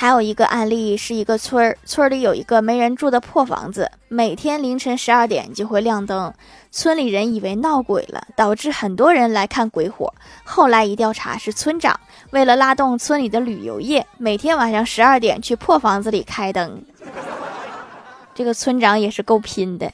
还有一个案例是一个村儿，村里有一个没人住的破房子，每天凌晨十二点就会亮灯，村里人以为闹鬼了，导致很多人来看鬼火。后来一调查，是村长为了拉动村里的旅游业，每天晚上十二点去破房子里开灯。这个村长也是够拼的。